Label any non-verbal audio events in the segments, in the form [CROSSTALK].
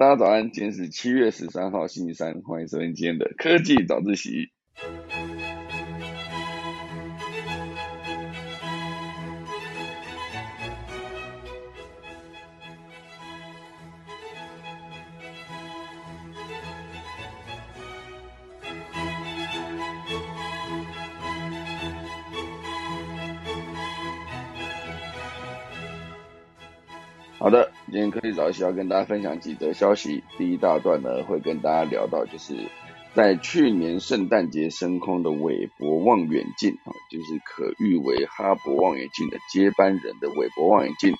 大家早安，今天是七月十三号，星期三，欢迎收听今天的科技早自习。好的，今天科技早起要跟大家分享几则消息。第一大段呢，会跟大家聊到，就是在去年圣诞节升空的韦伯望远镜啊，就是可誉为哈勃望远镜的接班人的韦伯望远镜，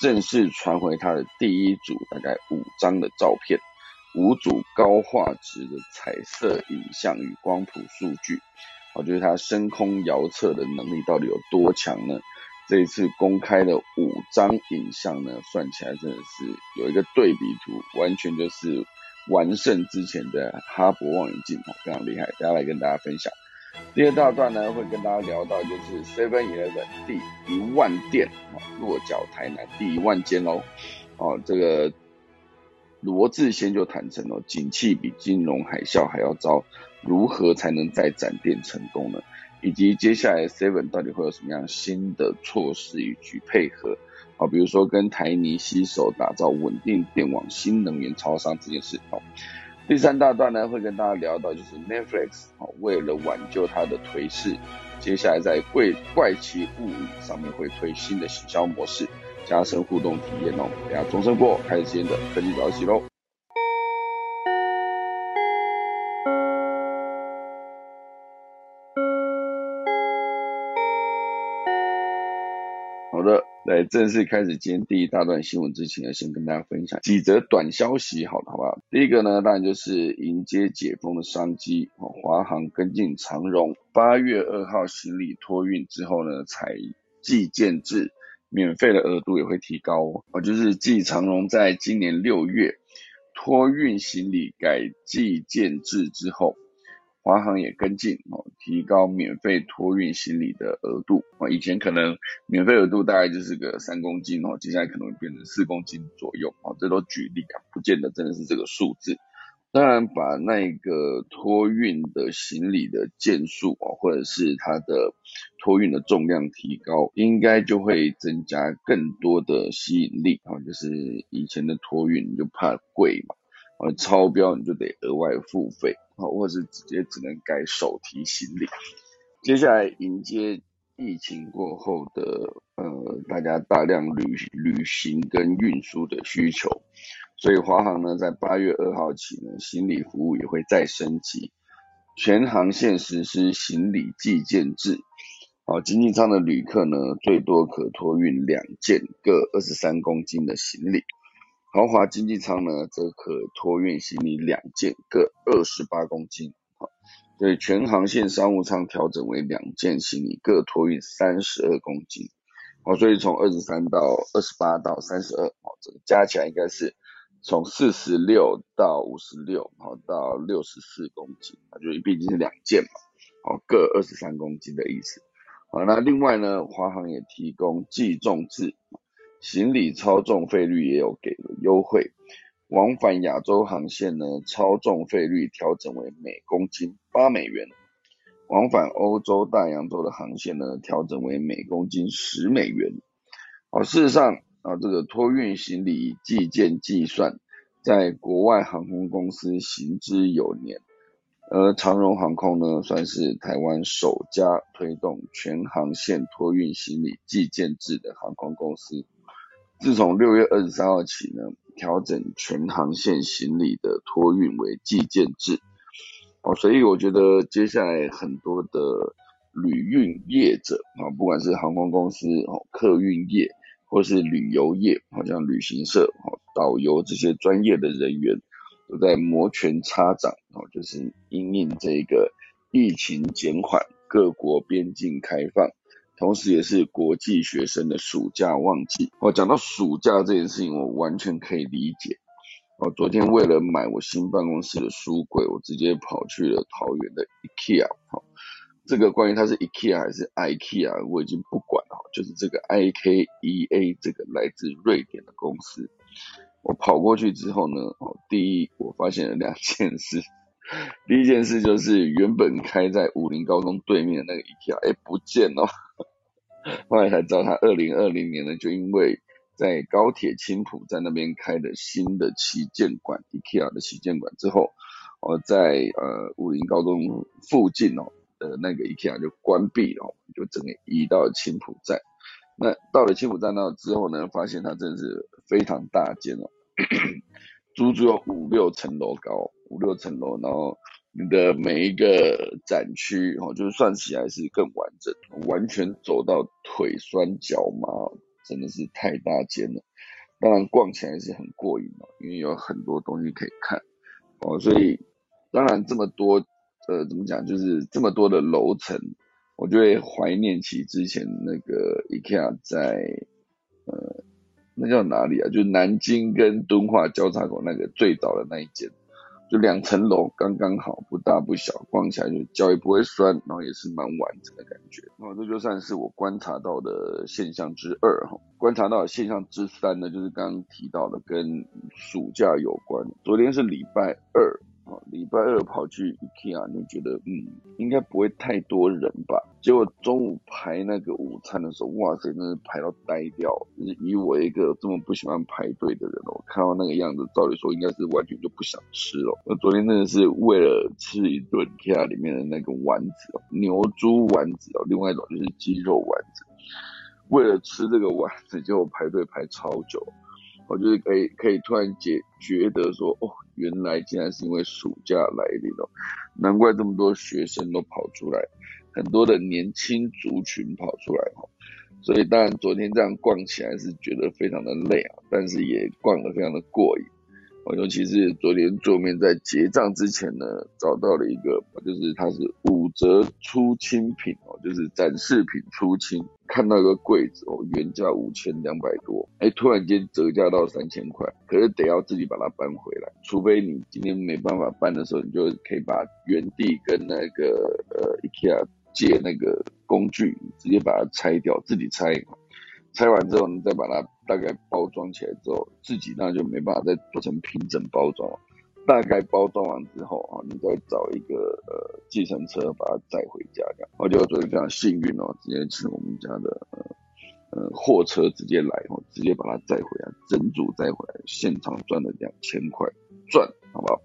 正式传回它的第一组大概五张的照片，五组高画质的彩色影像与光谱数据，我觉得它升空遥测的能力到底有多强呢？这一次公开的五张影像呢，算起来真的是有一个对比图，完全就是完胜之前的哈勃望远镜，非常厉害。等下来跟大家分享。第二大段呢，会跟大家聊到就是 Seven Eleven 第一万店落脚台南第一万间哦，哦，这个罗志先就坦诚哦，景气比金融海啸还要糟，如何才能再展店成功呢？以及接下来 Seven 到底会有什么样新的措施与去配合啊？比如说跟台泥携手打造稳定电网新能源超商这件事哦。第三大段呢会跟大家聊到就是 Netflix 哦，为了挽救它的颓势，接下来在怪怪奇物语上面会推新的行销模式，加深互动体验哦。等下钟声过，开始今天的科技早起喽。在正式开始今天第一大段新闻之前呢，先跟大家分享几则短消息，好的好不好？第一个呢，当然就是迎接解封的商机，华航跟进长荣，八月二号行李托运之后呢，采寄件制，免费的额度也会提高哦，就是继长荣在今年六月托运行李改寄件制之后。华航也跟进哦，提高免费托运行李的额度啊，以前可能免费额度大概就是个三公斤哦，接下来可能会变成四公斤左右啊，这都举例啊，不见得真的是这个数字。当然，把那个托运的行李的件数啊，或者是它的托运的重量提高，应该就会增加更多的吸引力啊，就是以前的托运就怕贵嘛。呃，超标你就得额外付费，好，或者是直接只能改手提行李。接下来迎接疫情过后的呃，大家大量旅旅行跟运输的需求，所以华航呢，在八月二号起呢，行李服务也会再升级，全航线实施行李寄件制。好，经济舱的旅客呢，最多可托运两件各二十三公斤的行李。豪华经济舱呢，则可托运行李两件，各二十八公斤。好，所以全航线商务舱调整为两件行李各托运三十二公斤。好，所以从二十三到二十八到三十二，好，这个加起来应该是从四十六到五十六，好到六十四公斤，啊，就毕竟是两件嘛，好，各二十三公斤的意思。好，那另外呢，华航也提供计重制。行李超重费率也有给了优惠，往返亚洲航线呢，超重费率调整为每公斤八美元；往返欧洲大洋洲的航线呢，调整为每公斤十美元。哦，事实上啊，这个托运行李计件计算，在国外航空公司行之有年，而长荣航空呢，算是台湾首家推动全航线托运行李计件制的航空公司。自从六月二十三号起呢，调整全航线行李的托运为寄件制，哦，所以我觉得接下来很多的旅运业者啊，不管是航空公司哦、客运业或是旅游业，好像旅行社哦、导游这些专业的人员，都在摩拳擦掌哦，就是因应这个疫情减缓，各国边境开放。同时，也是国际学生的暑假旺季。我讲到暑假这件事情，我完全可以理解。我昨天为了买我新办公室的书柜，我直接跑去了桃园的 IKEA。好，这个关于它是 IKEA 还是 IKEA，我已经不管了。就是这个 IKEA 这个来自瑞典的公司，我跑过去之后呢，哦，第一，我发现了两件事。第一件事就是原本开在武林高中对面的那个 IKEA，哎，不见了。[LAUGHS] 后来才知道，他二零二零年呢，就因为在高铁青浦站那边开的新的旗舰馆 IKEA 的旗舰馆之后，哦，在呃武林高中附近哦的那个 IKEA 就关闭了，就整个移到青浦站。那到了青浦站那之后呢，发现它真的是非常大间哦，足足有五六层楼高，五六层楼，然后。你的每一个展区哦，就是算起来是更完整，完全走到腿酸脚麻，真的是太大间了。当然逛起来是很过瘾哦，因为有很多东西可以看哦，所以当然这么多呃怎么讲，就是这么多的楼层，我就会怀念起之前那个 IKEA 在那叫哪里啊？就南京跟敦化交叉口那个最早的那一间。就两层楼刚刚好，不大不小，逛起来就脚也不会酸，然后也是蛮完整的感觉。那这就算是我观察到的现象之二哈。观察到的现象之三呢，就是刚刚提到的跟暑假有关。昨天是礼拜二。哦，礼拜二跑去 IKEA 就觉得，嗯，应该不会太多人吧。结果中午排那个午餐的时候，哇塞，真是排到呆掉。以我一个这么不喜欢排队的人，我看到那个样子，照理说应该是完全就不想吃了。我昨天真的是为了吃一顿 IKEA 里面的那个丸子哦，牛猪丸子哦，另外一种就是鸡肉丸子，为了吃这个丸子，结果排队排超久。我就是可以可以突然觉觉得说，哦，原来竟然是因为暑假来临了，难怪这么多学生都跑出来，很多的年轻族群跑出来哈，所以当然昨天这样逛起来是觉得非常的累啊，但是也逛得非常的过瘾。尤其是昨天桌面在结账之前呢，找到了一个，就是它是五折出清品哦，就是展示品出清，看到一个柜子哦，原价五千两百多，哎，突然间折价到三千块，可是得要自己把它搬回来，除非你今天没办法搬的时候，你就可以把原地跟那个呃 IKEA 借那个工具，直接把它拆掉，自己拆。拆完之后，你再把它大概包装起来之后，自己那就没办法再做成平整包装。大概包装完之后啊，你再找一个呃计程车把它载回家。这样，我就昨天非常幸运哦，直接请我们家的呃货车直接来，哦，直接把它载回来，整组载回来，现场赚了两千块，赚好不好？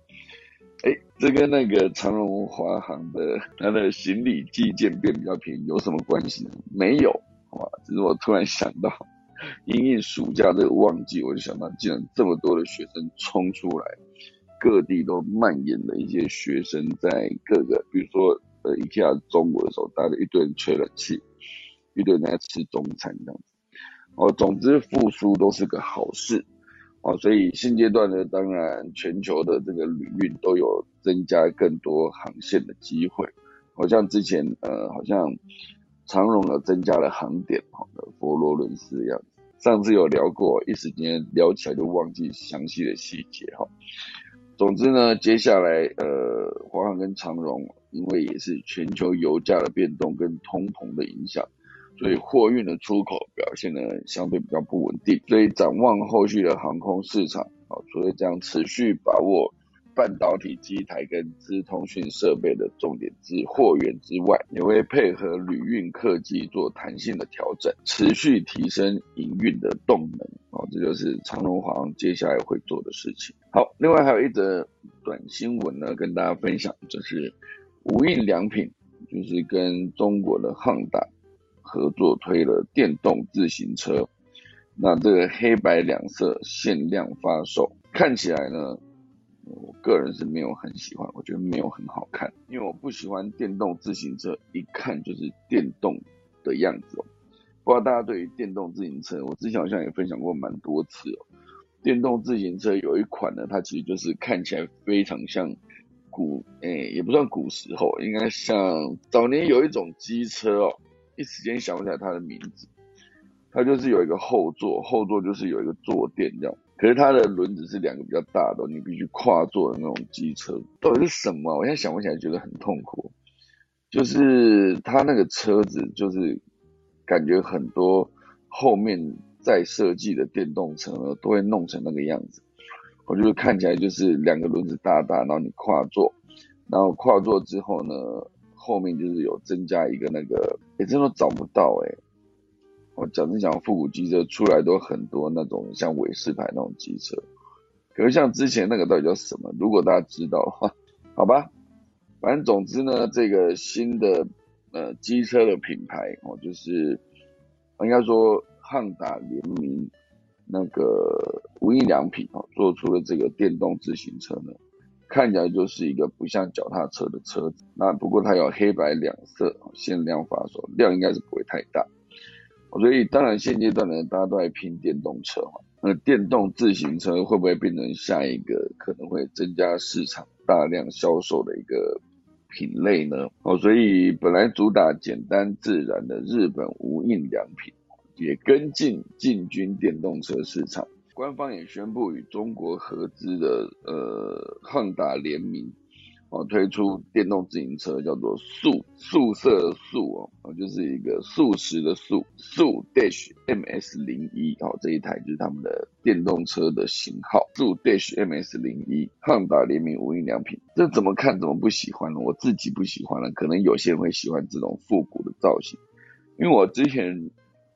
哎，这跟那个长荣华航的它的行李寄件变比较便宜有什么关系呢？没有。好吧！只是我突然想到，因应暑假这个旺季，我就想到，既然这么多的学生冲出来，各地都蔓延了一些学生在各个，比如说呃，一下中午的时候，大家一堆人吹冷气，一堆人在吃中餐这样子。哦，总之复苏都是个好事。哦，所以现阶段呢，当然全球的这个旅运都有增加更多航线的机会。好像之前呃，好像。长荣呢增加了航点，哈，佛罗伦斯的样子。上次有聊过，一时间聊起来就忘记详细的细节，哈。总之呢，接下来呃，华航跟长荣，因为也是全球油价的变动跟通膨的影响，所以货运的出口表现呢相对比较不稳定。所以展望后续的航空市场，啊，除了将持续把握。半导体机台跟资通讯设备的重点之货源之外，也会配合旅运客机做弹性的调整，持续提升营运的动能。哦，这就是长荣航接下来会做的事情。好，另外还有一则短新闻呢，跟大家分享，就是无印良品就是跟中国的汉达合作推了电动自行车，那这个黑白两色限量发售，看起来呢。我个人是没有很喜欢，我觉得没有很好看，因为我不喜欢电动自行车，一看就是电动的样子哦。不知道大家对于电动自行车，我之前好像也分享过蛮多次哦。电动自行车有一款呢，它其实就是看起来非常像古，诶，也不算古时候，应该像早年有一种机车哦，一时间想不起来它的名字。它就是有一个后座，后座就是有一个坐垫这样。可是它的轮子是两个比较大的，你必须跨坐的那种机车，到底是什么？我现在想不起来，觉得很痛苦。就是它那个车子，就是感觉很多后面在设计的电动车，都会弄成那个样子。我觉得看起来就是两个轮子大大，然后你跨坐，然后跨坐之后呢，后面就是有增加一个那个，哎，真的找不到哎。我讲真讲，复古机车出来都很多那种像韦氏牌那种机车，可是像之前那个到底叫什么？如果大家知道的话，[LAUGHS] 好吧，反正总之呢，这个新的呃机车的品牌哦，就是应该说汉达联名那个无印良品哦，做出了这个电动自行车呢，看起来就是一个不像脚踏车的车子。那不过它有黑白两色，限量发售，量应该是不会太大。所以当然现阶段呢，大家都在拼电动车嘛。那电动自行车会不会变成下一个可能会增加市场大量销售的一个品类呢？哦，所以本来主打简单自然的日本无印良品，也跟进进军电动车市场。官方也宣布与中国合资的呃汉达联名。哦，推出电动自行车叫做素素色素哦，就是一个素食的素素 Dash MS 零一哦，这一台就是他们的电动车的型号素 Dash MS 零一，汉达联名无印良品，这怎么看怎么不喜欢呢？我自己不喜欢了，可能有些人会喜欢这种复古的造型，因为我之前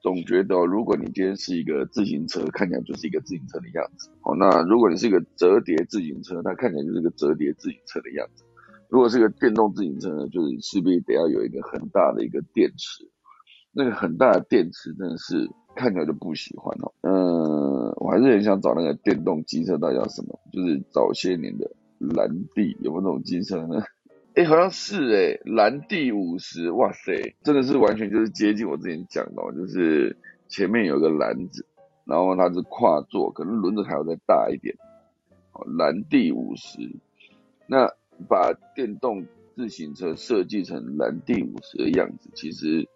总觉得，如果你今天是一个自行车，看起来就是一个自行车的样子哦，那如果你是一个折叠自行车，它看起来就是个折叠自行车的样子。如果是个电动自行车呢，就是势必得要有一个很大的一个电池，那个很大的电池真的是看起来就不喜欢哦。嗯，我还是很想找那个电动机车，到底叫什么？就是早些年的蓝地有没有那种机车呢？哎，好像是哎，蓝地五十，哇塞，真的是完全就是接近我之前讲的，就是前面有个篮子，然后它是跨坐，可能轮子还要再大一点。蓝地五十，那。把电动自行车设计成蓝地五十的样子，其实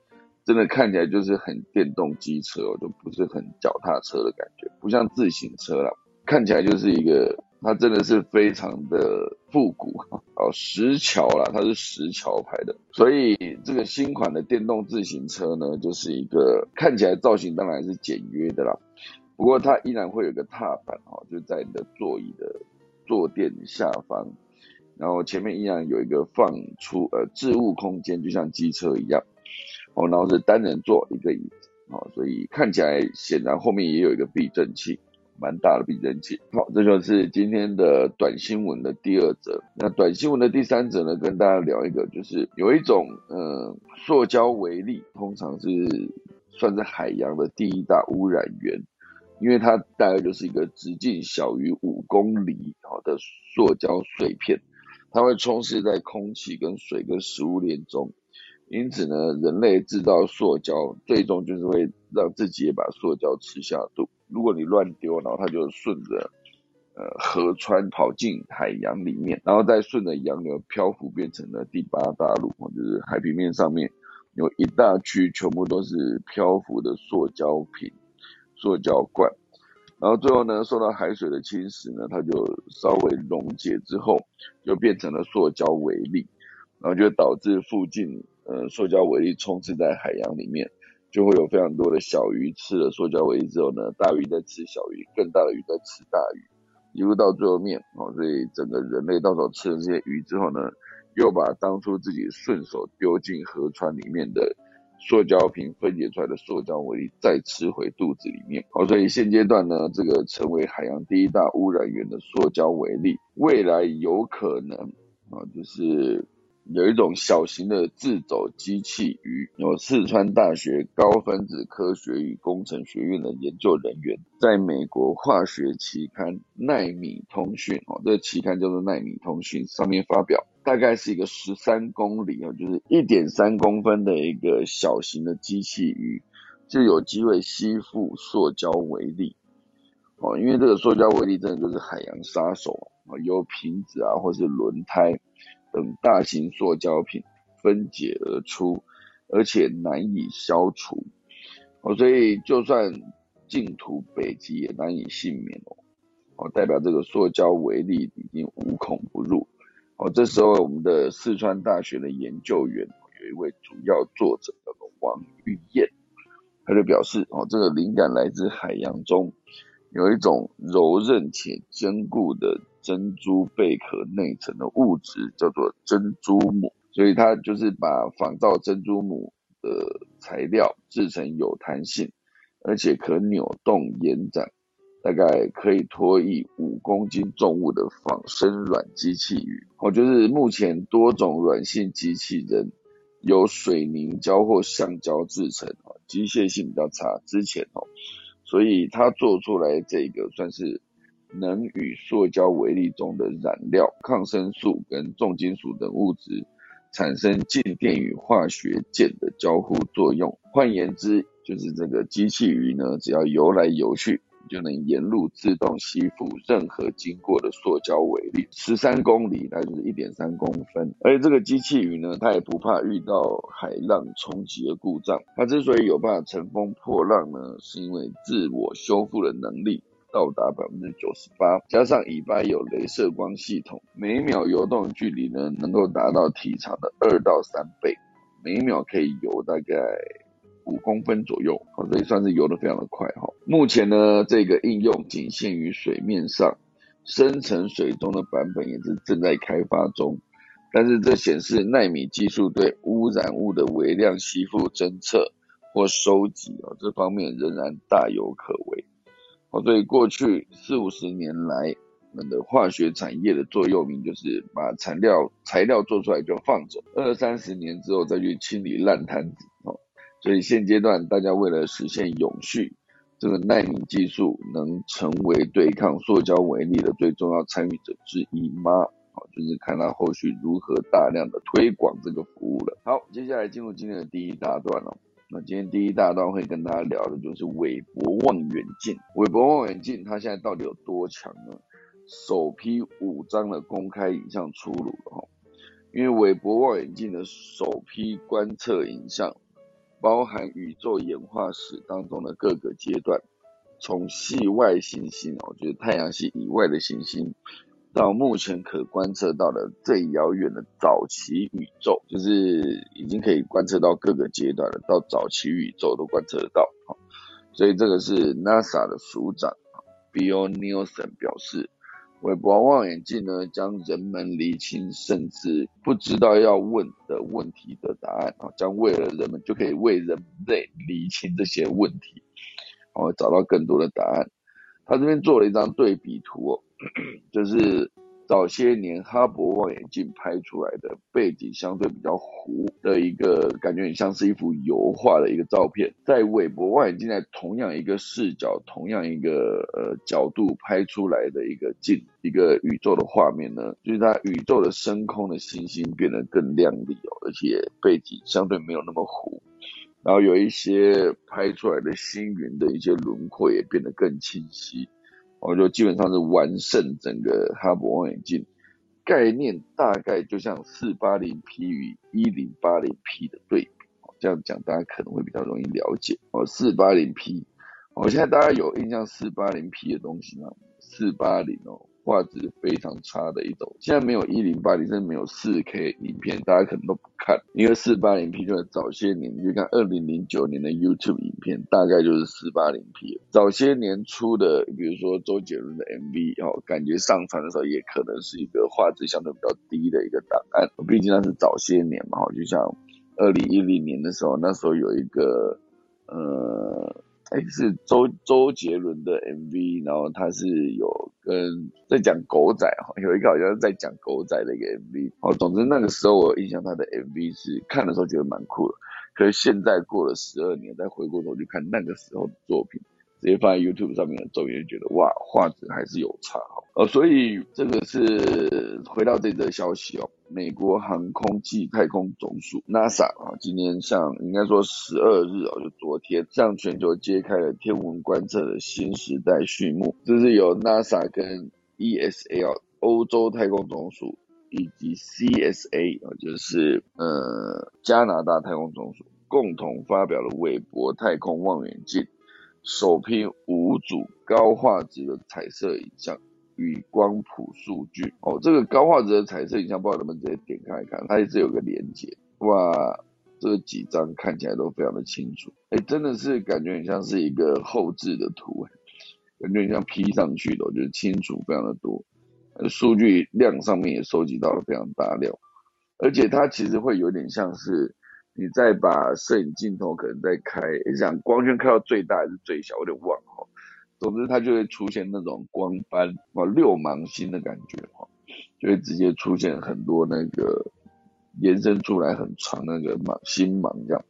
真的看起来就是很电动机车哦，就不是很脚踏车的感觉，不像自行车了，看起来就是一个，它真的是非常的复古哦，石桥啦，它是石桥牌的，所以这个新款的电动自行车呢，就是一个看起来造型当然是简约的啦，不过它依然会有个踏板哦，就在你的座椅的坐垫下方。然后前面依然有一个放出呃置物空间，就像机车一样，哦，然后是单人座一个椅子，哦，所以看起来显然后面也有一个避震器，蛮大的避震器。好，这就是今天的短新闻的第二则。那短新闻的第三则呢，跟大家聊一个，就是有一种嗯塑胶微粒，通常是算是海洋的第一大污染源，因为它大概就是一个直径小于五公里好的塑胶碎片。它会充斥在空气、跟水、跟食物链中，因此呢，人类制造塑胶，最终就是会让自己也把塑胶吃下肚。如果你乱丢，然后它就顺着呃河川跑进海洋里面，然后再顺着洋流漂浮，变成了第八大陆，就是海平面上面有一大区全部都是漂浮的塑胶瓶、塑胶罐。然后最后呢，受到海水的侵蚀呢，它就稍微溶解之后，就变成了塑胶微粒，然后就导致附近呃塑胶微粒充斥在海洋里面，就会有非常多的小鱼吃了塑胶微粒之后呢，大鱼在吃小鱼，更大的鱼在吃大鱼，一路到最后面哦，所以整个人类到时候吃了这些鱼之后呢，又把当初自己顺手丢进河川里面的。塑胶瓶分解出来的塑胶微粒再吃回肚子里面，好，所以现阶段呢，这个成为海洋第一大污染源的塑胶微粒，未来有可能啊，就是。有一种小型的自走机器鱼，有四川大学高分子科学与工程学院的研究人员，在美国化学期刊《纳米通讯》哦，这个期刊叫做《纳米通讯》上面发表，大概是一个十三公里哦，就是一点三公分的一个小型的机器鱼，就有机会吸附塑胶微粒哦，因为这个塑胶微粒真的就是海洋杀手啊，有瓶子啊或是轮胎。等大型塑胶品分解而出，而且难以消除，哦，所以就算净土北极也难以幸免哦，哦，代表这个塑胶微粒已经无孔不入，哦，这时候我们的四川大学的研究员有一位主要作者叫做王玉燕，他就表示，哦，这个灵感来自海洋中有一种柔韧且坚固的珍珠贝壳内层的物质，叫做珍珠母。所以它就是把仿造珍珠母的材料制成有弹性，而且可扭动延展，大概可以托曳五公斤重物的仿生软机器鱼。哦，就是目前多种软性机器人由水凝胶或橡胶制成，哦，机械性比较差。之前哦，所以它做出来这个算是能与塑胶微粒中的染料、抗生素跟重金属等物质。产生静电与化学键的交互作用。换言之，就是这个机器鱼呢，只要游来游去，就能沿路自动吸附任何经过的塑胶微粒，十三公里，那就是一点三公分。而且这个机器鱼呢，它也不怕遇到海浪冲击的故障。它之所以有办法乘风破浪呢，是因为自我修复的能力。到达百分之九十八，加上尾巴有镭射光系统，每秒游动距离呢能够达到体长的二到三倍，每秒可以游大概五公分左右，好，所以算是游得非常的快哈。目前呢，这个应用仅限于水面上，深层水中的版本也是正在开发中，但是这显示纳米技术对污染物的微量吸附侦测或收集啊这方面仍然大有可为。哦，所以过去四五十年来，我们的化学产业的座右铭就是把材料材料做出来就放着，二三十年之后再去清理烂摊子。哦，所以现阶段大家为了实现永续，这个纳米技术能成为对抗塑胶为例的最重要参与者之一吗？好，就是看他后续如何大量的推广这个服务了。好，接下来进入今天的第一大段了。那今天第一大段会跟大家聊的就是韦伯望远镜。韦伯望远镜它现在到底有多强呢？首批五张的公开影像出炉了哈。因为韦伯望远镜的首批观测影像，包含宇宙演化史当中的各个阶段，从系外行星哦，就是太阳系以外的行星。到目前可观测到的最遥远的早期宇宙，就是已经可以观测到各个阶段了。到早期宇宙都观测得到，所以这个是 NASA 的署长 Bill Nelson 表示，韦伯望远镜呢，将人们厘清甚至不知道要问的问题的答案啊，将为了人们就可以为人类厘清这些问题，然后找到更多的答案。他这边做了一张对比图哦。[CLEARS THROAT] 就是早些年哈勃望远镜拍出来的背景相对比较糊的一个感觉，很像是一幅油画的一个照片。在韦伯望远镜在同样一个视角、同样一个呃角度拍出来的一个镜一个宇宙的画面呢，就是它宇宙的深空的星星变得更亮丽哦，而且背景相对没有那么糊，然后有一些拍出来的星云的一些轮廓也变得更清晰。我就基本上是完胜整个哈勃望远镜，概念大概就像四八零 P 与一零八零 P 的对比，这样讲大家可能会比较容易了解。哦，四八零 P，我现在大家有印象四八零 P 的东西吗？四八零哦。画质非常差的一种，现在没有一零八零，甚至没有四 K 影片，大家可能都不看，因为四八零 P 就是早些年，你就看二零零九年的 YouTube 影片，大概就是四八零 P。早些年出的，比如说周杰伦的 MV，哦，感觉上传的时候也可能是一个画质相对比较低的一个档案，毕竟那是早些年嘛，就像二零一零年的时候，那时候有一个，呃。哎，是周周杰伦的 MV，然后他是有跟在讲狗仔哈，有一个好像是在讲狗仔的一个 MV。哦，总之那个时候我印象他的 MV 是看的时候觉得蛮酷的，可是现在过了十二年，再回过头去看那个时候的作品。直接放在 YouTube 上面的照片，觉得哇，画质还是有差哈。呃，所以这个是回到这则消息哦，美国航空暨太空总署 NASA 啊，今天向应该说十二日哦，就昨天向全球揭开了天文观测的新时代序幕。这是由 NASA 跟 ESA 欧洲太空总署以及 CSA 啊，就是呃加拿大太空总署共同发表了韦伯太空望远镜。首批五组高画质的彩色影像与光谱数据。哦，这个高画质的彩色影像，不知道能不能直接点开看，它也是有个连接哇，这几张看起来都非常的清楚，哎，真的是感觉很像是一个后置的图，感觉像 P 上去的，就是清楚非常的多，数据量上面也收集到了非常大量，而且它其实会有点像是你再把摄影镜头可能再开，想光圈开到最大还是最小，我有点忘哈。总之它就会出现那种光斑哦，六芒星的感觉哈，就会直接出现很多那个延伸出来很长那个芒星芒这样。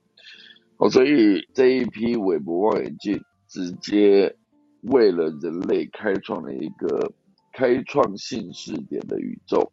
哦，所以这一批韦伯望远镜直接为了人类开创了一个开创性视点的宇宙，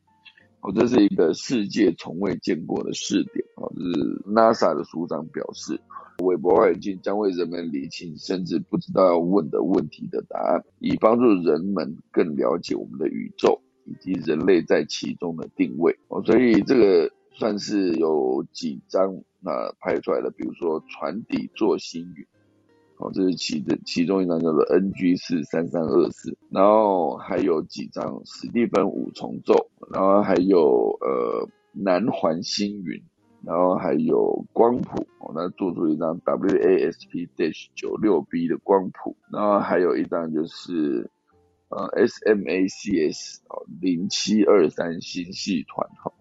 哦，这是一个世界从未见过的试点，哦，这是 NASA 的署长表示，韦伯望远镜将为人们理清甚至不知道要问的问题的答案，以帮助人们更了解我们的宇宙以及人类在其中的定位，哦，所以这个算是有几张。那拍出来的，比如说船底座星云，哦，这是其的其中一张叫做 NG 四三三二四，然后还有几张史蒂芬五重奏，然后还有呃南环星云，然后还有光谱，哦，那做出一张 WASP dash 九六 B 的光谱，然后还有一张就是呃 SMACS 哦零七二三星系团哈。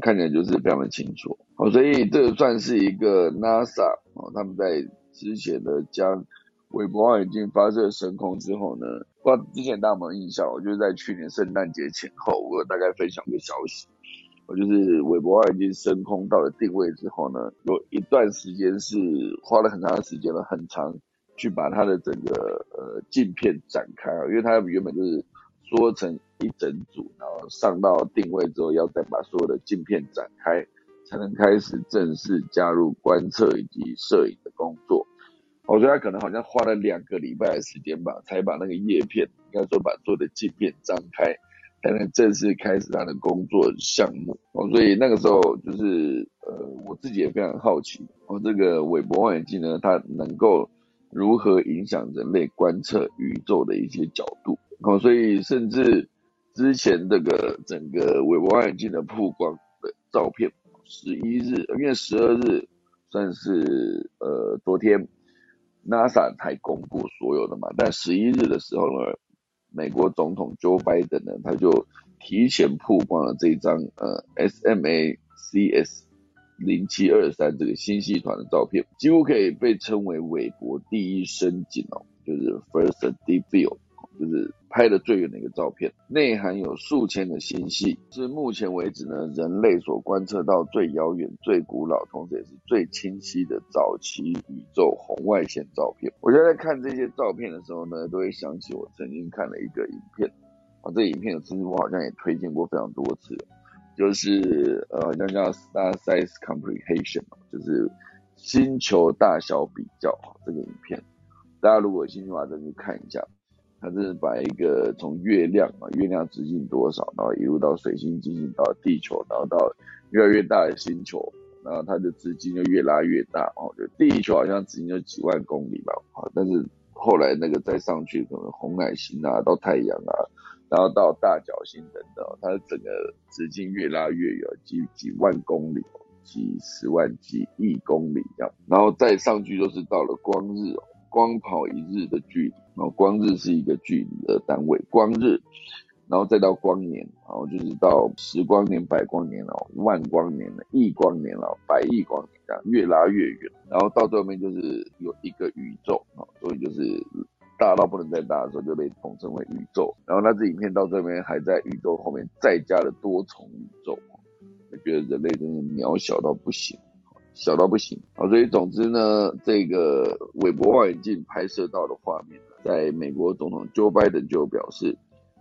看起来就是非常的清楚，好，所以这算是一个 NASA 哦，他们在之前的将韦伯望远镜发射升空之后呢，不知道之前大家有没有印象？我就是在去年圣诞节前后，我有大概分享一个消息，我就是韦伯望远镜升空到了定位之后呢，有一段时间是花了很长的时间了，很长去把它的整个呃镜片展开，因为它原本就是缩成。一整组，然后上到定位之后，要再把所有的镜片展开，才能开始正式加入观测以及摄影的工作。我觉得他可能好像花了两个礼拜的时间吧，才把那个叶片，应该说把做的镜片张开，才能正式开始他的工作项目。哦，所以那个时候就是呃，我自己也非常好奇，哦，这个韦伯望远镜呢，它能够如何影响人类观测宇宙的一些角度。哦，所以甚至。之前这个整个韦伯望远镜的曝光的照片，十一日，因为十二日算是呃昨天 NASA 才公布所有的嘛，但十一日的时候呢，美国总统 Joe Biden 呢，他就提前曝光了这张呃 SMACS 零七二三这个星系团的照片，几乎可以被称为韦伯第一深景哦，就是 First Deep Field。就是拍的最远的一个照片，内含有数千的星系，是目前为止呢人类所观测到最遥远、最古老，同时也是最清晰的早期宇宙红外线照片。我觉得在看这些照片的时候呢，都会想起我曾经看了一个影片，啊，这影片其实我好像也推荐过非常多次，就是呃，好像叫 Star Size Comprehension，就是星球大小比较这个影片，大家如果有兴趣的话，再去看一下。它是把一个从月亮啊，月亮直径多少，然后一路到水星直径到地球，然后到越来越大的星球，然后它的直径就越拉越大哦。就地球好像直径就几万公里吧，好，但是后来那个再上去，可能红矮星啊，到太阳啊，然后到大角星等等，它的整个直径越拉越远，几几万公里，几十万、几亿公里这样，然后再上去就是到了光日。光跑一日的距离，然后光日是一个距离的单位，光日，然后再到光年，然后就是到十光年、百光年了，万光年了，亿光年了，百亿光年这样越拉越远，然后到最后面就是有一个宇宙啊，所以就是大到不能再大的时候就被统称为宇宙。然后那支影片到这边还在宇宙后面再加了多重宇宙，我觉得人类真的渺小到不行。小到不行好，所以总之呢，这个韦伯望远镜拍摄到的画面，在美国总统 Joe Biden 就表示，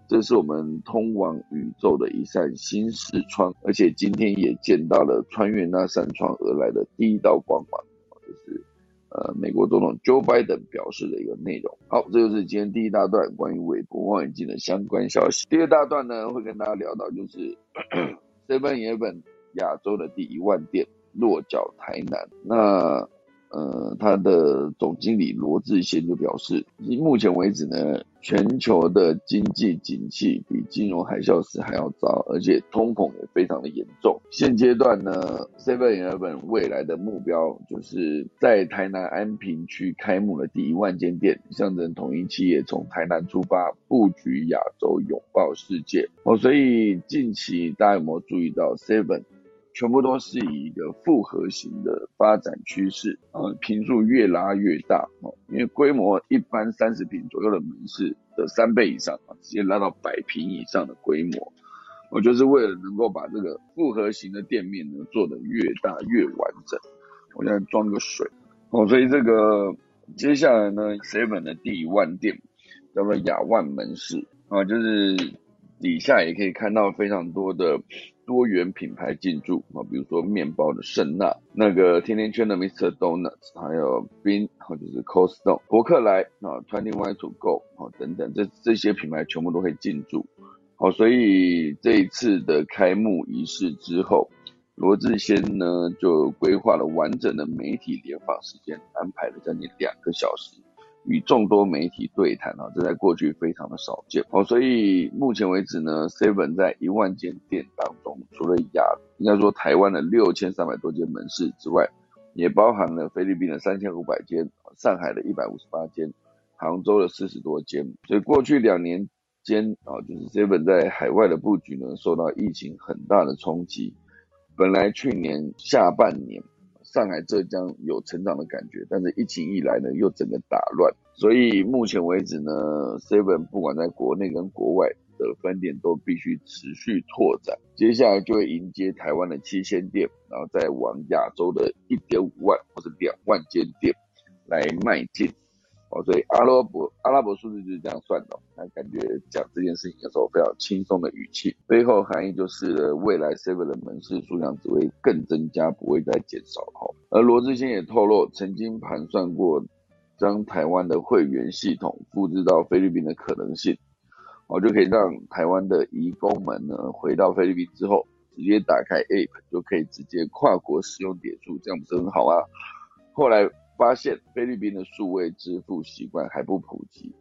这是我们通往宇宙的一扇新视窗，而且今天也见到了穿越那扇窗而来的第一道光芒。这是呃美国总统 Joe Biden 表示的一个内容。好，这就是今天第一大段关于韦伯望远镜的相关消息。第二大段呢，会跟大家聊到就是 [COUGHS] Seven Eleven 亚洲的第一万店。落脚台南，那呃，他的总经理罗志贤就表示，目前为止呢，全球的经济景气比金融海啸时还要糟，而且通膨也非常的严重。现阶段呢，Seven Eleven 未来的目标就是在台南安平区开幕的第一万间店，象征统一企业从台南出发，布局亚洲，拥抱世界。哦，所以近期大家有没有注意到 Seven？全部都是以一个复合型的发展趋势，呃，坪数越拉越大哦，因为规模一般三十平左右的门市的三倍以上啊，直接拉到百平以上的规模，我就是为了能够把这个复合型的店面呢做得越大越完整。我现在装个水哦，所以这个接下来呢，seven 的第一万店叫做雅万门市啊，就是底下也可以看到非常多的。多元品牌进驻啊，比如说面包的圣纳，那个甜甜圈的 Mr. Donuts，还有冰，或者是 Cold Stone，伯克莱啊，Twenty One to Go 啊等等，这这些品牌全部都可以进驻。好，所以这一次的开幕仪式之后，罗志先呢就规划了完整的媒体联访时间，安排了将近两个小时。与众多媒体对谈啊，这在过去非常的少见哦，所以目前为止呢，Seven 在一万间店当中，除了亚应该说台湾的六千三百多间门市之外，也包含了菲律宾的三千五百间，上海的一百五十八间，杭州的四十多间。所以过去两年间啊，就是 Seven 在海外的布局呢，受到疫情很大的冲击。本来去年下半年。上海、浙江有成长的感觉，但是疫情一来呢，又整个打乱。所以目前为止呢，Seven 不管在国内跟国外的分店都必须持续拓展。接下来就会迎接台湾的七千店，然后再往亚洲的一点五万或者两万间店来迈进。哦，所以阿拉伯阿拉伯数字就是这样算的，那感觉讲这件事情的时候非常轻松的语气，背后含义就是未来 Seven 的门市数量只会更增加，不会再减少哈。而罗志先也透露，曾经盘算过将台湾的会员系统复制到菲律宾的可能性，哦，就可以让台湾的移工们呢回到菲律宾之后，直接打开 App 就可以直接跨国使用点数，这样不是很好啊？后来。发现菲律宾的数位支付习惯还不普及，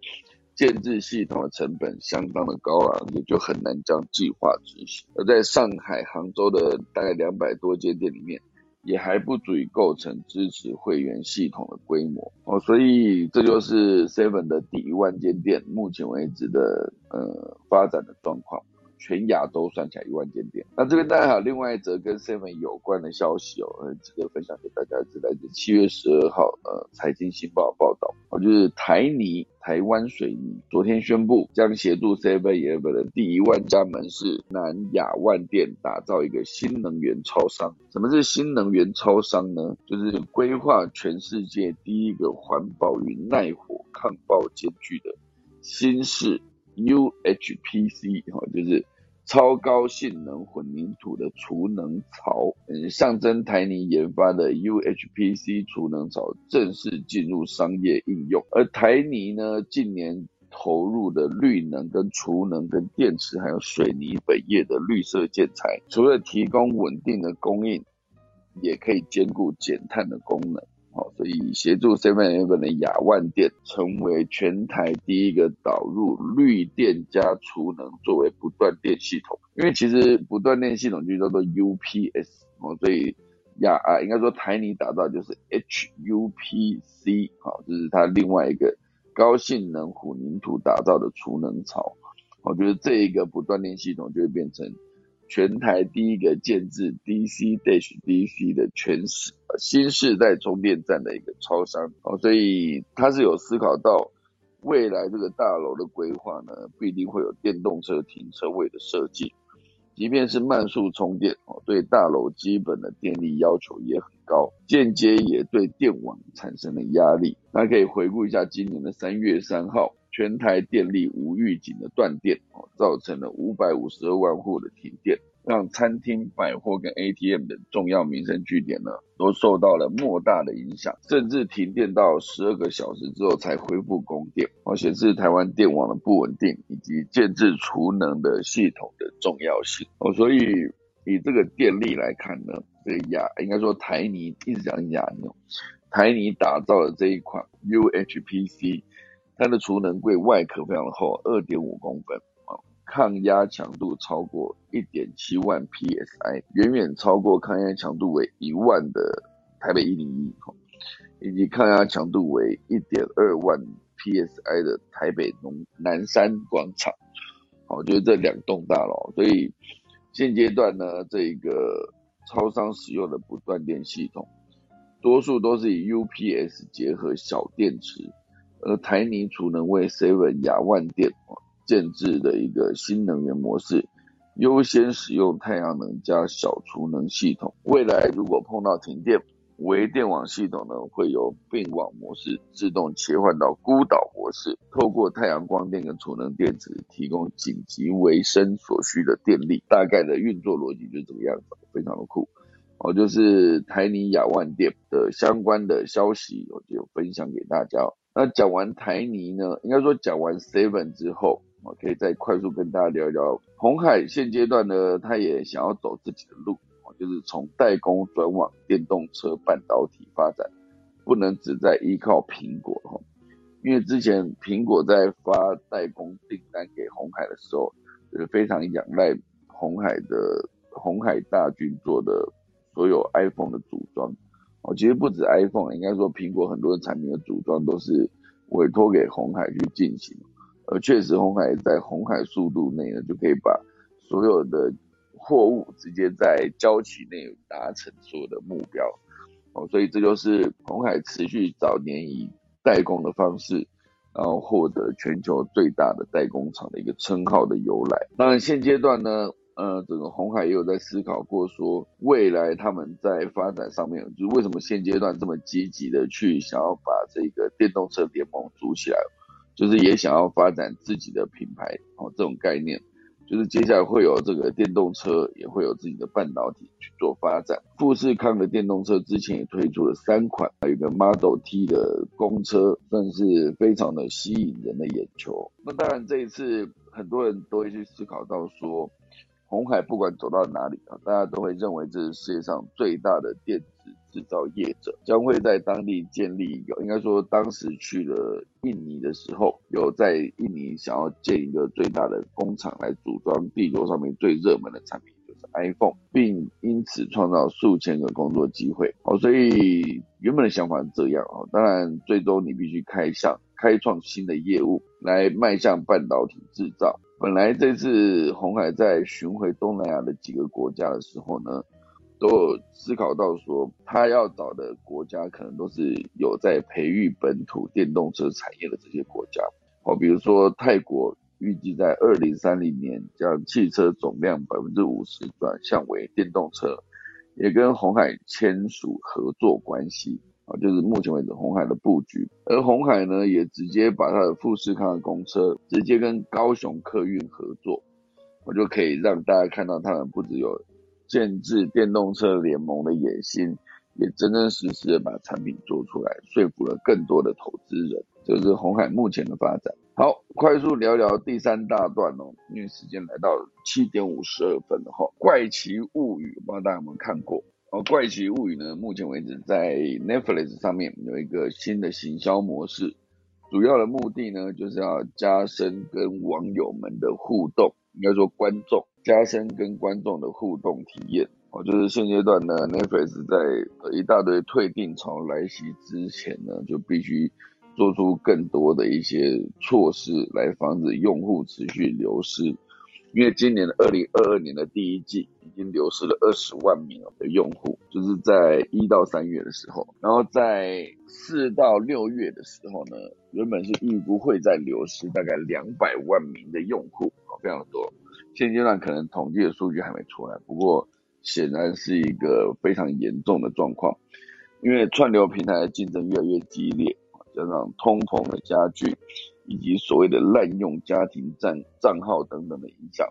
建制系统的成本相当的高昂，也就很难将计划执行。而在上海、杭州的大概两百多间店里面，也还不足以构成支持会员系统的规模哦。所以这就是 Seven 的第一万间店目前为止的呃发展的状况。全亚洲算起来一万间店。那这边大家还有另外一则跟 Seven 有关的消息哦，呃，值得分享给大家，是来自七月十二号呃财经新报报道，哦，就是台泥台湾水泥昨天宣布将协助 Seven Eleven 的第一万家门市南亚万店打造一个新能源超商。什么是新能源超商呢？就是规划全世界第一个环保与耐火抗爆兼具的新式 UHPC 哈，就是。超高性能混凝土的储能槽，嗯，象征台泥研发的 UHPC 储能槽正式进入商业应用。而台泥呢，近年投入的绿能、跟储能、跟电池，还有水泥本业的绿色建材，除了提供稳定的供应，也可以兼顾减碳的功能。好，所以协助 Seven Eleven 的雅万店成为全台第一个导入绿电加储能作为不断电系统。因为其实不断电系统就叫做 UPS 哦，所以雅啊应该说台泥打造就是 HUPC 好，这是它另外一个高性能混凝土打造的储能槽。我觉得这一个不断电系统就会变成。全台第一个建制 DC Dash DC 的全市新世代充电站的一个超商哦，所以他是有思考到未来这个大楼的规划呢，必定会有电动车停车位的设计，即便是慢速充电哦，对大楼基本的电力要求也很高，间接也对电网产生了压力。大家可以回顾一下今年的三月三号。全台电力无预警的断电，哦，造成了五百五十二万户的停电，让餐厅、百货跟 ATM 等重要民生据点呢，都受到了莫大的影响，甚至停电到十二个小时之后才恢复供电，哦，显示台湾电网的不稳定以及建制储能的系统的重要性，哦，所以以这个电力来看呢，这个亚应该说台泥一直讲亚牛。台泥打造的这一款 UHPC，它的储能柜外壳非常厚，二点五公分啊，抗压强度超过一点七万 PSI，远远超过抗压强度为一万的台北一零一，以及抗压强度为一点二万 PSI 的台北农南山广场。我觉得这两栋大楼，所以现阶段呢，这个超商使用的不断电系统，多数都是以 UPS 结合小电池，而台泥储能为 Seven 亚万电建制的一个新能源模式，优先使用太阳能加小储能系统。未来如果碰到停电，微电网系统呢，会由并网模式自动切换到孤岛模式，透过太阳光电跟储能电池提供紧急维生所需的电力。大概的运作逻辑就是这个样子，非常的酷。哦，就是台泥亚万店的相关的消息，我就分享给大家。那讲完台泥呢，应该说讲完 Seven 之后，我可以再快速跟大家聊一聊红海现阶段呢，他也想要走自己的路。就是从代工转往电动车半导体发展，不能只在依靠苹果哈，因为之前苹果在发代工订单给红海的时候，就是非常仰赖红海的红海大军做的所有 iPhone 的组装哦，其实不止 iPhone，应该说苹果很多产品的组装都是委托给红海去进行，而确实红海在红海速度内呢，就可以把所有的。货物直接在交期内达成所有的目标，哦，所以这就是红海持续早年以代工的方式，然后获得全球最大的代工厂的一个称号的由来。当然，现阶段呢，呃，整个红海也有在思考过，说未来他们在发展上面，就是为什么现阶段这么积极的去想要把这个电动车联盟组起来，就是也想要发展自己的品牌，哦，这种概念。就是接下来会有这个电动车，也会有自己的半导体去做发展。富士康的电动车之前也推出了三款，还有一个 Model T 的公车，算是非常的吸引人的眼球。那当然这一次很多人都会去思考到说，红海不管走到哪里啊，大家都会认为这是世界上最大的电子。制造业者将会在当地建立一个，应该说当时去了印尼的时候，有在印尼想要建一个最大的工厂来组装地球上面最热门的产品，就是 iPhone，并因此创造数千个工作机会。哦，所以原本的想法是这样哦，当然最终你必须开向开创新的业务来迈向半导体制造。本来这次红海在巡回东南亚的几个国家的时候呢。都有思考到说，他要找的国家可能都是有在培育本土电动车产业的这些国家，哦，比如说泰国预计在二零三零年将汽车总量百分之五十转向为电动车，也跟红海签署合作关系，啊，就是目前为止红海的布局，而红海呢也直接把它的富士康的公车直接跟高雄客运合作，我就可以让大家看到他们不只有。建制电动车联盟的野心，也真真实实的把产品做出来，说服了更多的投资人。这是红海目前的发展。好，快速聊聊第三大段哦，因为时间来到七点五十二分了哈。怪奇物语，不知道大家有没有看过？哦，怪奇物语呢，目前为止在 Netflix 上面有一个新的行销模式，主要的目的呢，就是要加深跟网友们的互动，应该说观众。加深跟观众的互动体验，哦，就是现阶段呢，Netflix 在一大堆退订潮来袭之前呢，就必须做出更多的一些措施来防止用户持续流失，因为今年的二零二二年的第一季已经流失了二十万名的用户，就是在一到三月的时候，然后在四到六月的时候呢，原本是预估会再流失大概两百万名的用户，非常多。现阶段可能统计的数据还没出来，不过显然是一个非常严重的状况，因为串流平台的竞争越来越激烈，加上通膨的加剧，以及所谓的滥用家庭账账号等等的影响，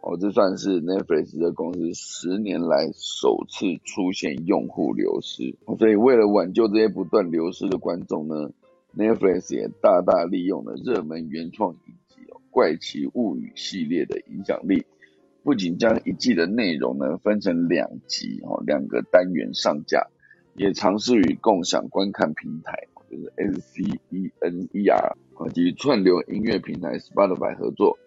哦，这算是 Netflix 的公司十年来首次出现用户流失，所以为了挽救这些不断流失的观众呢，Netflix 也大大利用了热门原创。怪奇物语系列的影响力，不仅将一季的内容呢分成两集哦，两个单元上架，也尝试与共享观看平台，就是 S C E N E R 及串流音乐平台 Spotify 合作。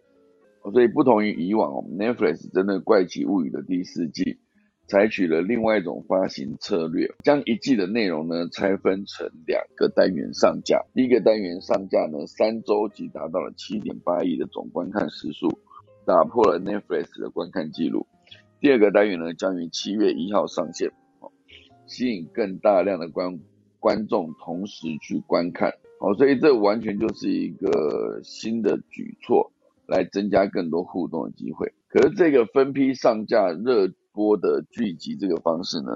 所以不同于以往，Netflix 针对《怪奇物语》的第四季。采取了另外一种发行策略，将一季的内容呢拆分成两个单元上架。第一个单元上架呢，三周即达到了七点八亿的总观看时数，打破了 Netflix 的观看记录。第二个单元呢，将于七月一号上线，吸引更大量的观观众同时去观看。好，所以这完全就是一个新的举措，来增加更多互动的机会。可是这个分批上架热。播的剧集这个方式呢，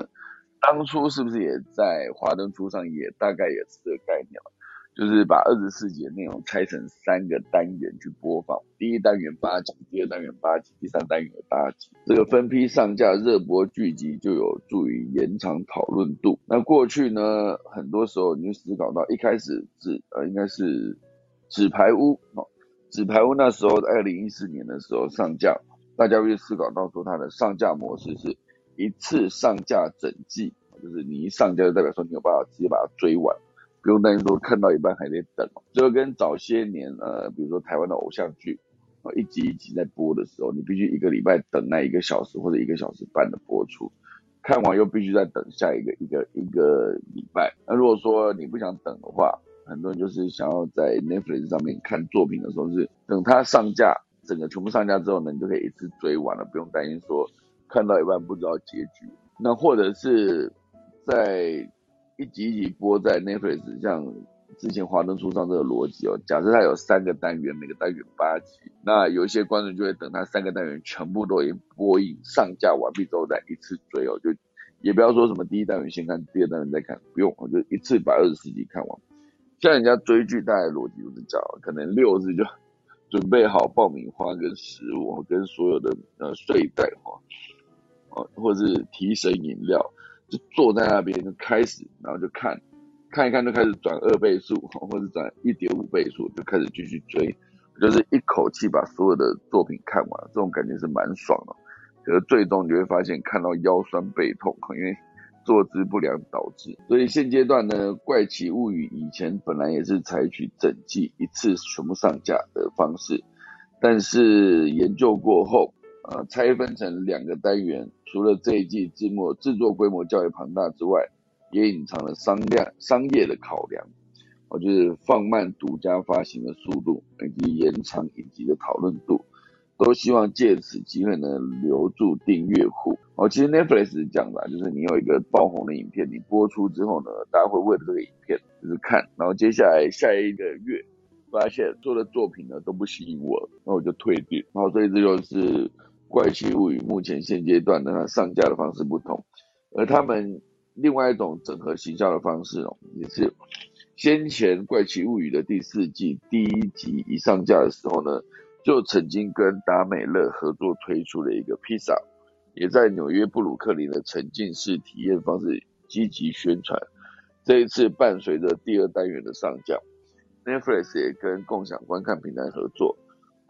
当初是不是也在华灯初上也大概也是这个概念了，就是把二十四集的内容拆成三个单元去播放，第一单元八集，第二单元八集，第三单元八集，这个分批上架热播剧集就有助于延长讨论度。那过去呢，很多时候你就思考到一开始纸呃应该是纸牌屋哦，纸牌屋那时候二零一四年的时候上架。大家会思考到说，它的上架模式是一次上架整季，就是你一上架就代表说你有办法直接把它追完，不用担心说看到一半还得等。就跟早些年呃，比如说台湾的偶像剧，一集一集在播的时候，你必须一个礼拜等那一个小时或者一个小时半的播出，看完又必须再等下一个一个一个礼拜。那如果说你不想等的话，很多人就是想要在 Netflix 上面看作品的时候，是等它上架。整个全部上架之后呢，你就可以一次追完了，不用担心说看到一半不知道结局。那或者是在一集一集播在 Netflix，像之前华灯初上这个逻辑哦，假设它有三个单元，每个单元八集，那有一些观众就会等它三个单元全部都已经播映上架完毕之后再一次追哦，就也不要说什么第一单元先看，第二单元再看，不用，我就一次把二十四集看完。像人家追剧大概逻辑就是这样，可能六日就。[LAUGHS] 准备好爆米花跟食物，跟所有的呃睡袋哈，哦，或者是提神饮料，就坐在那边就开始，然后就看，看一看就开始转二倍速，或者转一点五倍速，就开始继续追，就是一口气把所有的作品看完，这种感觉是蛮爽的。可是最终你会发现看到腰酸背痛，因为。坐姿不良导致，所以现阶段呢，《怪奇物语》以前本来也是采取整季一次全部上架的方式，但是研究过后，呃，拆分成两个单元，除了这一季字幕制作规模较为庞大之外，也隐藏了商量商业的考量，哦，就是放慢独家发行的速度，以及延长影集的讨论度。都希望借此机会呢留住订阅户。哦，其实 Netflix 讲的，就是你有一个爆红的影片，你播出之后呢，大家会为了这个影片就是看，然后接下来下一个月发现做的作品呢都不吸引我，那我就退订。然后所以这就是怪奇物语目前现阶段呢上架的方式不同，而他们另外一种整合行销的方式哦，也是先前怪奇物语的第四季第一集一上架的时候呢。就曾经跟达美乐合作推出了一个披萨，也在纽约布鲁克林的沉浸式体验方式积极宣传。这一次伴随着第二单元的上架，Netflix 也跟共享观看平台合作。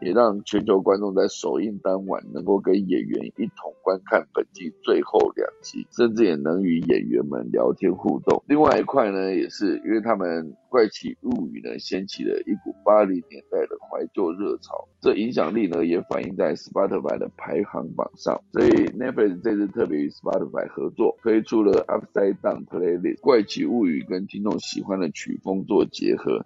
也让全球观众在首映当晚能够跟演员一同观看本季最后两集，甚至也能与演员们聊天互动。另外一块呢，也是因为他们《怪奇物语》呢掀起了一股八零年代的怀旧热潮，这影响力呢也反映在 Spotify 的排行榜上。所以 Netflix 这次特别与 Spotify 合作，推出了 Upside Down Playlist，《怪奇物语》跟听众喜欢的曲风做结合。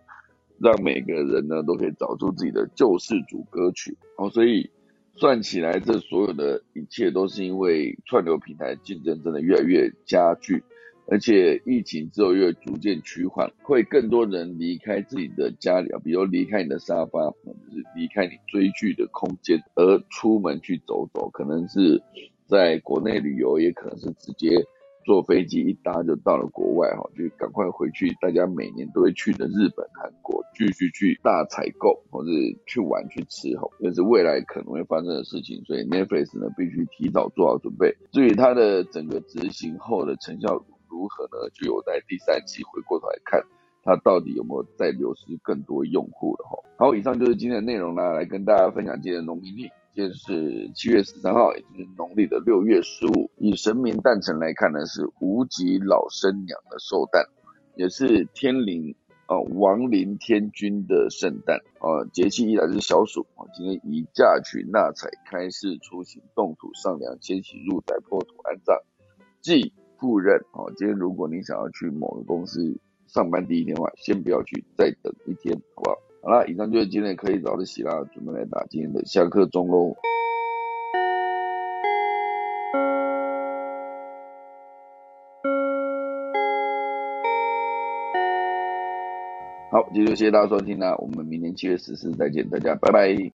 让每个人呢都可以找出自己的救世主歌曲，哦，所以算起来，这所有的一切都是因为串流平台竞争真的越来越加剧，而且疫情之后又逐渐趋缓，会更多人离开自己的家里啊，比如离开你的沙发，就是离开你追剧的空间，而出门去走走，可能是在国内旅游，也可能是直接。坐飞机一搭就到了国外哈，就赶快回去。大家每年都会去的日本、韩国，继续去大采购或者去玩去吃哈，这是未来可能会发生的事情。所以 Netflix 呢必须提早做好准备。至于它的整个执行后的成效如何呢？就有在第三期回过头来看，它到底有没有再流失更多用户了哈。好，以上就是今天的内容啦，来跟大家分享今天的农民历。今天是七月十三号，也就是农历的六月十五。以神明诞辰来看呢，是无极老生娘的寿诞，也是天灵啊亡灵天君的圣诞啊。节气依然是小暑啊，今天以嫁娶纳采、开市出行、动土上梁、迁徙入宅、破土安葬、祭赴任啊。今天如果你想要去某个公司上班第一天的话，先不要去，再等一天，好不好？好了，以上就是今天可以早的洗啦，准备来打今天的下课钟喽。好，今天就谢谢大家收听啦，我们明年七月十四再见，大家拜拜。